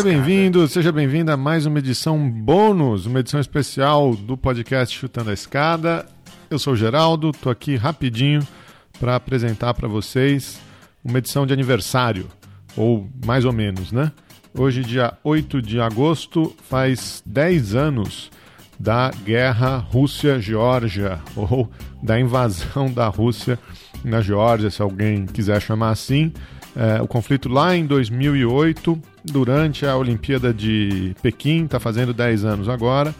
Seja bem-vindo, seja bem-vinda a mais uma edição bônus, uma edição especial do podcast Chutando a Escada. Eu sou o Geraldo, estou aqui rapidinho para apresentar para vocês uma edição de aniversário, ou mais ou menos, né? Hoje, dia 8 de agosto, faz 10 anos da guerra Rússia-Geórgia, ou da invasão da Rússia na Geórgia, se alguém quiser chamar assim. É, o conflito lá em 2008, durante a Olimpíada de Pequim, está fazendo 10 anos agora.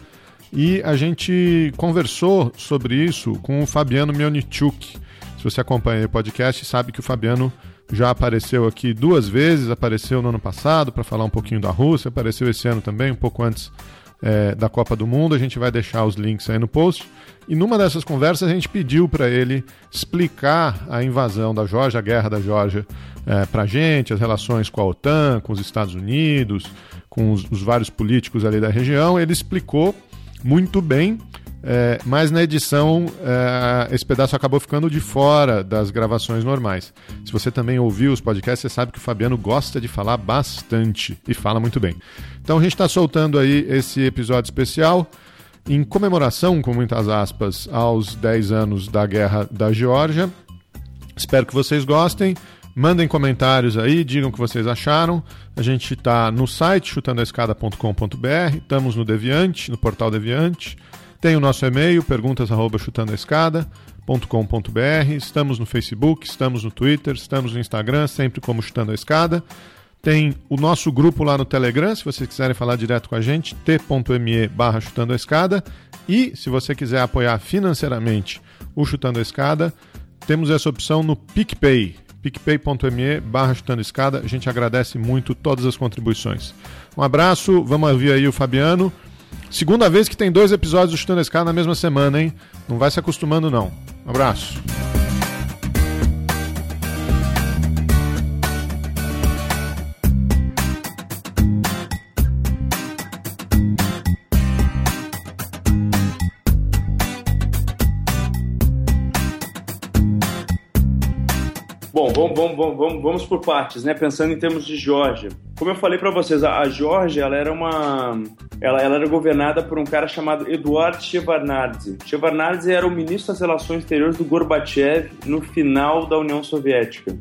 E a gente conversou sobre isso com o Fabiano Mionichuk. Se você acompanha o podcast, sabe que o Fabiano já apareceu aqui duas vezes, apareceu no ano passado para falar um pouquinho da Rússia, apareceu esse ano também, um pouco antes é, da Copa do Mundo. A gente vai deixar os links aí no post. E numa dessas conversas a gente pediu para ele explicar a invasão da Geórgia, a guerra da Geórgia, é, para a gente, as relações com a OTAN, com os Estados Unidos, com os, os vários políticos ali da região. Ele explicou muito bem é, mas na edição é, esse pedaço acabou ficando de fora das gravações normais. Se você também ouviu os podcasts, você sabe que o Fabiano gosta de falar bastante e fala muito bem. Então a gente está soltando aí esse episódio especial em comemoração, com muitas aspas, aos 10 anos da Guerra da Geórgia. Espero que vocês gostem. Mandem comentários aí, digam o que vocês acharam. A gente está no site chutandoaescada.com.br, estamos no Deviante, no portal Deviante. Tem o nosso e-mail, perguntas@chutandoaescada.com.br. Estamos no Facebook, estamos no Twitter, estamos no Instagram, sempre como Chutando a Escada. Tem o nosso grupo lá no Telegram, se vocês quiserem falar direto com a gente, t.me barra chutando a escada. E se você quiser apoiar financeiramente o Chutando a Escada, temos essa opção no PicPay, picpay.me barra chutando a escada. A gente agradece muito todas as contribuições. Um abraço, vamos ouvir aí o Fabiano. Segunda vez que tem dois episódios do Chutando a Escada na mesma semana, hein? Não vai se acostumando, não. Um abraço. Vamos, vamos, vamos, por partes, né? Pensando em termos de Geórgia. Como eu falei para vocês, a, a Geórgia ela era uma, ela, ela, era governada por um cara chamado Eduard Shevardnadze. Shevardnadze era o ministro das Relações Exteriores do Gorbachev no final da União Soviética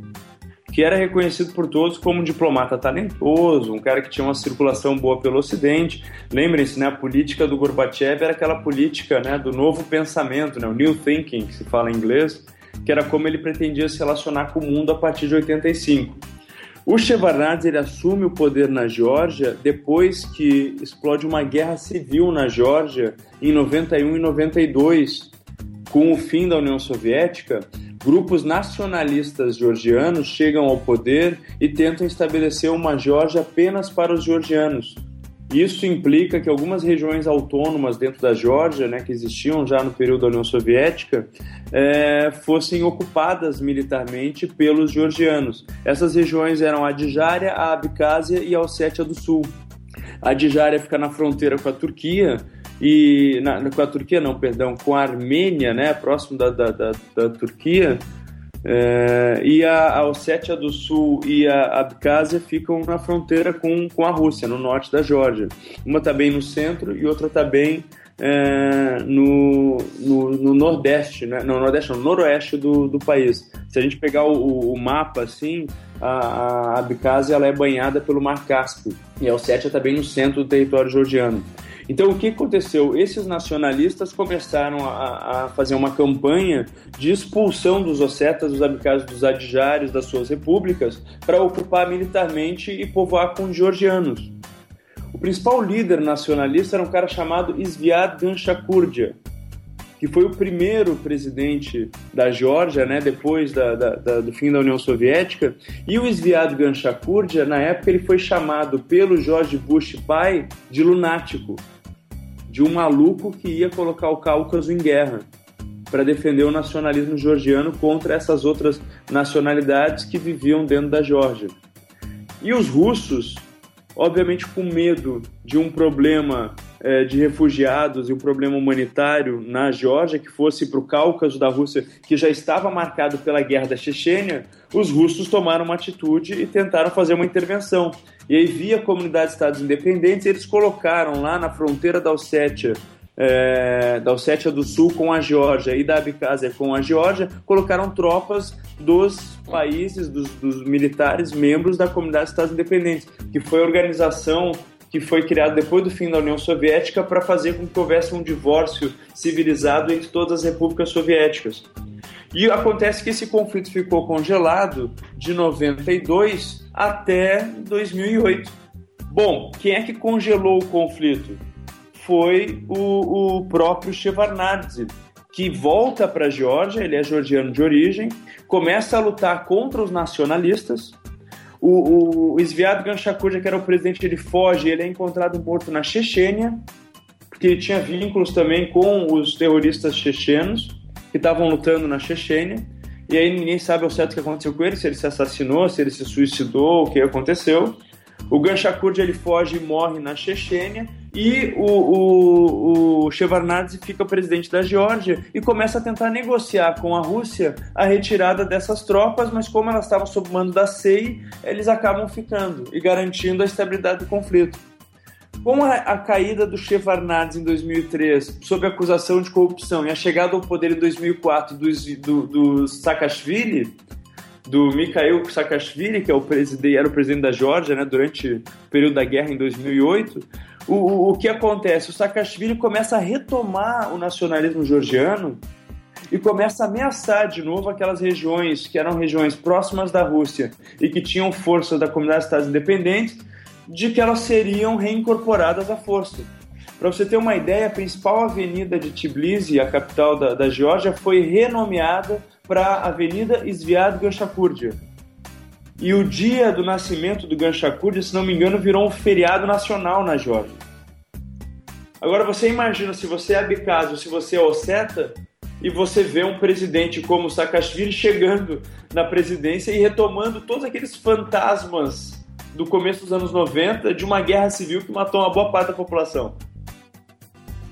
que era reconhecido por todos como um diplomata talentoso, um cara que tinha uma circulação boa pelo Ocidente. Lembrem-se, né, a política do Gorbachev era aquela política né, do novo pensamento, né, o New Thinking, que se fala em inglês, que era como ele pretendia se relacionar com o mundo a partir de 85. O Shevardnadze ele assume o poder na Geórgia depois que explode uma guerra civil na Geórgia em 91 e 92. Com o fim da União Soviética, grupos nacionalistas georgianos chegam ao poder e tentam estabelecer uma Geórgia apenas para os georgianos. Isso implica que algumas regiões autônomas dentro da Geórgia, né, que existiam já no período da União Soviética, é, fossem ocupadas militarmente pelos georgianos. Essas regiões eram a Adjária, a Abcásia e a Ossétia do Sul. A Adjária fica na fronteira com a Turquia, e na, com a Turquia não, perdão, com a Armênia, né, próximo da, da, da, da Turquia, é, e a, a Ossétia do Sul e a Abcásia ficam na fronteira com, com a Rússia, no norte da Geórgia. Uma está bem no centro e outra está bem é, no, no, no, nordeste, né? não, nordeste, no noroeste do, do país. Se a gente pegar o, o mapa assim, a, a Abcásia ela é banhada pelo Mar Cáspio e a Ossétia está bem no centro do território georgiano. Então, o que aconteceu? Esses nacionalistas começaram a, a fazer uma campanha de expulsão dos ossetas, dos abkhazes, dos adjários das suas repúblicas para ocupar militarmente e povoar com georgianos. O principal líder nacionalista era um cara chamado Sviad Ganshakurdia, que foi o primeiro presidente da Geórgia, né, depois da, da, da, do fim da União Soviética, e o Sviad Ganshakurdia, na época, ele foi chamado pelo George Bush pai de lunático, de um maluco que ia colocar o Cáucaso em guerra para defender o nacionalismo georgiano contra essas outras nacionalidades que viviam dentro da Geórgia. E os russos, obviamente com medo de um problema é, de refugiados e um problema humanitário na Geórgia que fosse para o Cáucaso da Rússia, que já estava marcado pela guerra da Chechênia, os russos tomaram uma atitude e tentaram fazer uma intervenção. E aí, via comunidade de estados independentes, eles colocaram lá na fronteira da Ossétia é, da Ossétia do Sul com a Geórgia e da Abkhazia com a Geórgia, colocaram tropas dos países, dos, dos militares membros da Comunidade de Estados Independentes, que foi a organização que foi criada depois do fim da União Soviética para fazer com que houvesse um divórcio civilizado entre todas as repúblicas soviéticas. E acontece que esse conflito ficou congelado de 92 até 2008. Bom, quem é que congelou o conflito? foi o, o próprio Shevardnadze, que volta para a Geórgia, ele é georgiano de origem, começa a lutar contra os nacionalistas. O, o, o Ganshakurja, que era o presidente, ele foge, ele é encontrado morto na Chechênia, porque ele tinha vínculos também com os terroristas chechenos que estavam lutando na Chechênia. E aí ninguém sabe ao certo o que aconteceu com ele, se ele se assassinou, se ele se suicidou, o que aconteceu. O Ganshakurja ele foge e morre na Chechênia e o, o, o Shevardnadze fica presidente da Geórgia e começa a tentar negociar com a Rússia a retirada dessas tropas, mas como elas estavam sob mando da SEI, eles acabam ficando e garantindo a estabilidade do conflito. Com a, a caída do Shevardnadze em 2003, sob acusação de corrupção, e a chegada ao poder em 2004 do, do, do Saakashvili, do Mikhail Saakashvili, que é o presidente, era o presidente da Geórgia né, durante o período da guerra em 2008, o, o, que acontece? O Saakashvili começa a retomar o nacionalismo georgiano e começa a ameaçar de novo aquelas regiões que eram regiões próximas da Rússia e que tinham forças da comunidade de Estados Independentes, de que elas seriam reincorporadas à força. Para você ter uma ideia, a principal avenida de Tbilisi, a capital da, da Geórgia, foi renomeada para Avenida Sviad Ganshakurdia. E o dia do nascimento do Ganshakurdia, se não me engano, virou um feriado nacional na Geórgia. Agora você imagina se você é Abkhazia, se você é Osseta, e você vê um presidente como Saakashvili chegando na presidência e retomando todos aqueles fantasmas do começo dos anos 90 de uma guerra civil que matou uma boa parte da população.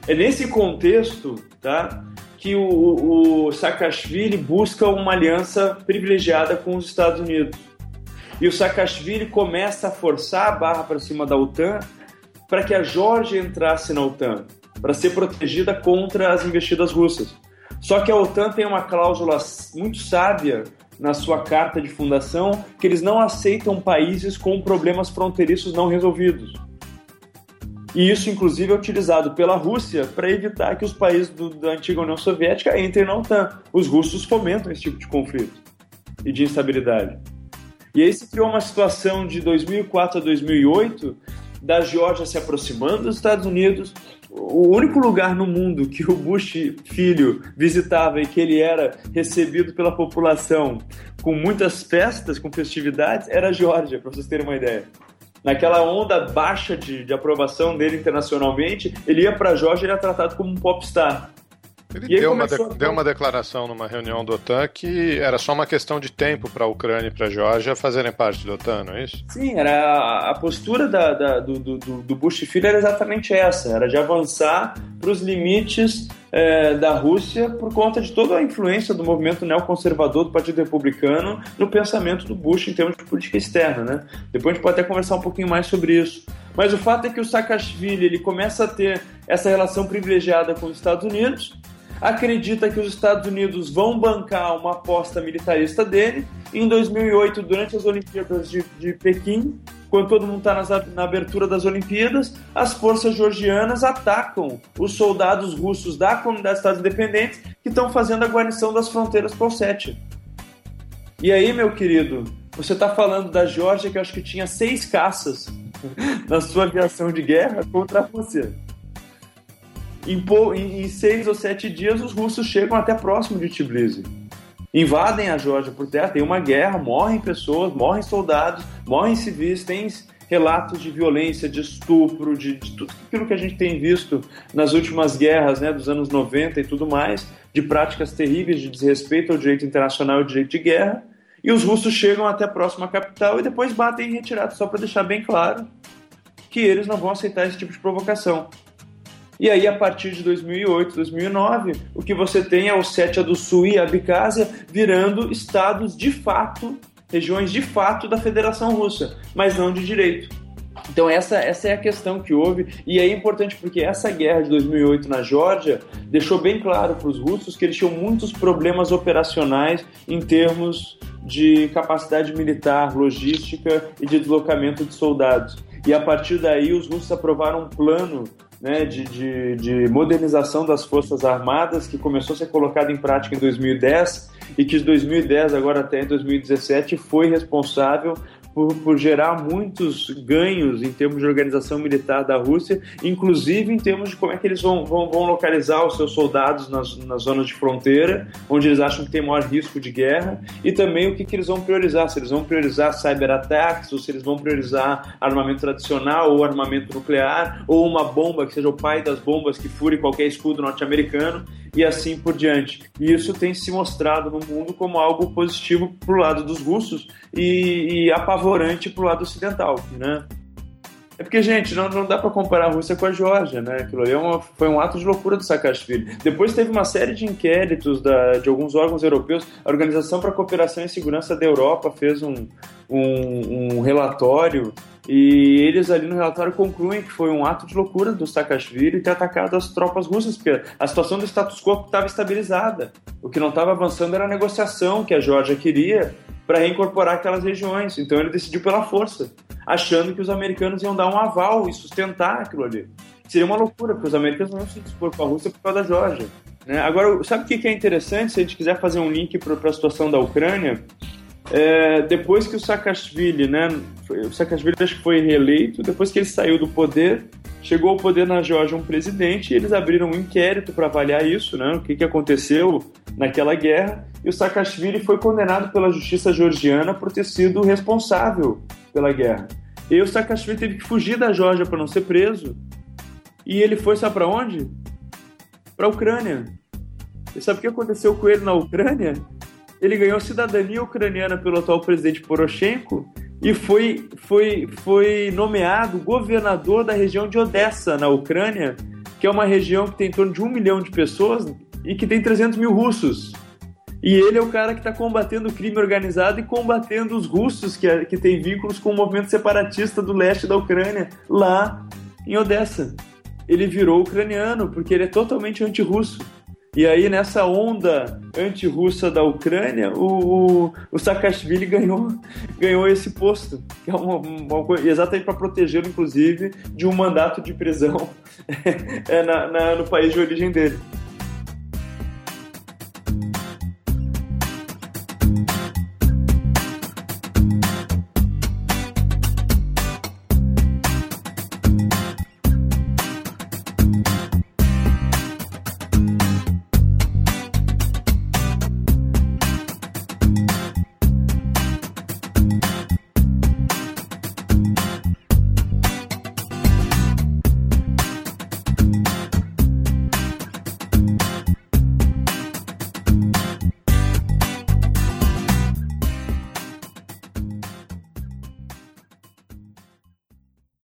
É nesse contexto, tá, que o, o Saakashvili busca uma aliança privilegiada com os Estados Unidos. E o Saakashvili começa a forçar a barra para cima da OTAN para que a Geórgia entrasse na OTAN, para ser protegida contra as investidas russas. Só que a OTAN tem uma cláusula muito sábia na sua carta de fundação que eles não aceitam países com problemas fronteiriços não resolvidos. E isso, inclusive, é utilizado pela Rússia para evitar que os países do, da antiga União Soviética entrem na OTAN. Os russos fomentam esse tipo de conflito e de instabilidade. E aí se criou uma situação de 2004 a 2008 da Geórgia se aproximando dos Estados Unidos. O único lugar no mundo que o Bush filho visitava e que ele era recebido pela população com muitas festas, com festividades, era a Geórgia, para vocês terem uma ideia naquela onda baixa de, de aprovação dele internacionalmente, ele ia para a Georgia e era tratado como um popstar. Ele deu uma, de, a... deu uma declaração numa reunião do OTAN que era só uma questão de tempo para a Ucrânia e para a Geórgia fazerem parte do OTAN, não é isso? Sim, era a, a postura da, da, do, do, do Bush filho era exatamente essa, era de avançar para os limites é, da Rússia por conta de toda a influência do movimento neoconservador do Partido Republicano no pensamento do Bush em termos de política externa, né? Depois a gente pode até conversar um pouquinho mais sobre isso. Mas o fato é que o Saakashvili ele começa a ter essa relação privilegiada com os Estados Unidos acredita que os Estados Unidos vão bancar uma aposta militarista dele. Em 2008, durante as Olimpíadas de, de Pequim, quando todo mundo está na abertura das Olimpíadas, as forças georgianas atacam os soldados russos da comunidade de Estados Independentes que estão fazendo a guarnição das fronteiras com Ossétia. E aí, meu querido, você está falando da Geórgia que acho que tinha seis caças na sua aviação de guerra contra a Rússia. Em, em, seis ou sete dias, os russos chegam até próximo de Tbilisi. Invadem a Geórgia por terra, tem uma guerra, morrem pessoas, morrem soldados, morrem civis, tem relatos de violência, de estupro, de, de, tudo aquilo que a gente tem visto nas últimas guerras né, dos anos 90 e tudo mais, de práticas terríveis de desrespeito ao direito internacional e ao direito de guerra. E os russos chegam até a próxima capital e depois batem em retirada, só para deixar bem claro que eles não vão aceitar esse tipo de provocação. E aí, a partir de 2008, 2009, o que você tem é o Ossétia do Sul e Abkhazia virando estados de fato, regiões de fato da Federação Russa, mas não de direito. Então essa, essa é a questão que houve e é importante porque essa guerra de 2008 na Geórgia deixou bem claro para os russos que eles tinham muitos problemas operacionais em termos de capacidade militar, logística e de deslocamento de soldados. E a partir daí os russos aprovaram um plano né, de, de, de, modernização das Forças Armadas, que começou a ser colocado em prática em 2010 e que de 2010 agora até 2017 foi responsável por, por, gerar muitos ganhos em termos de organização militar da Rússia, inclusive em termos de como é que eles vão, vão, vão localizar os seus soldados nas, nas zonas de fronteira, onde eles acham que tem maior risco de guerra, e também o que, que eles vão priorizar, se eles vão priorizar cyber-ataques, ou se eles vão priorizar armamento tradicional, ou armamento nuclear, ou uma bomba que seja o pai das bombas que fure qualquer escudo norte-americano, e assim por diante. E isso tem se mostrado no mundo como algo positivo para o lado dos russos e, e apavorante para o lado ocidental, né? É porque, gente, não, não dá para comparar a Rússia com a Geórgia, né? Aquilo ali é uma, foi um ato de loucura do Saakashvili. Depois teve uma série de inquéritos da, de alguns órgãos europeus. A Organização para a Cooperação e Segurança da Europa fez um, um, um relatório e eles ali no relatório concluem que foi um ato de loucura do Saakashvili ter atacado as tropas russas, porque a situação do status quo estava estabilizada. O que não estava avançando era a negociação que a Geórgia queria para reincorporar aquelas regiões. Então ele decidiu pela força, achando que os americanos iam dar um aval e sustentar aquilo ali. Seria uma loucura, porque os americanos não se dispor com a Rússia por causa da Geórgia. Né? Agora, sabe o que é interessante? Se a gente quiser fazer um link para a situação da Ucrânia, é, depois que o Saakashvili, né, o Saakashvili acho que foi reeleito, depois que ele saiu do poder, chegou ao poder na Geórgia um presidente e eles abriram um inquérito para avaliar isso, né, o que, que aconteceu naquela guerra, e o Saakashvili foi condenado pela justiça georgiana por ter sido responsável pela guerra. E o Saakashvili teve que fugir da Geórgia para não ser preso. E ele foi, sabe para onde? Para a Ucrânia. E sabe o que aconteceu com ele na Ucrânia? Ele ganhou cidadania ucraniana pelo atual presidente Poroshenko e foi, foi, foi nomeado governador da região de Odessa, na Ucrânia, que é uma região que tem em torno de um milhão de pessoas e que tem 300 mil russos. E ele é o cara que está combatendo o crime organizado e combatendo os russos que, é, que têm vínculos com o movimento separatista do leste da Ucrânia, lá em Odessa. Ele virou ucraniano porque ele é totalmente anti-russo. E aí, nessa onda anti-russa da Ucrânia, o, o, o, Saakashvili ganhou, ganhou esse posto, que é uma, uma coisa, exatamente para protegê-lo, inclusive, de um mandato de prisão é, na, na, no país de origem dele.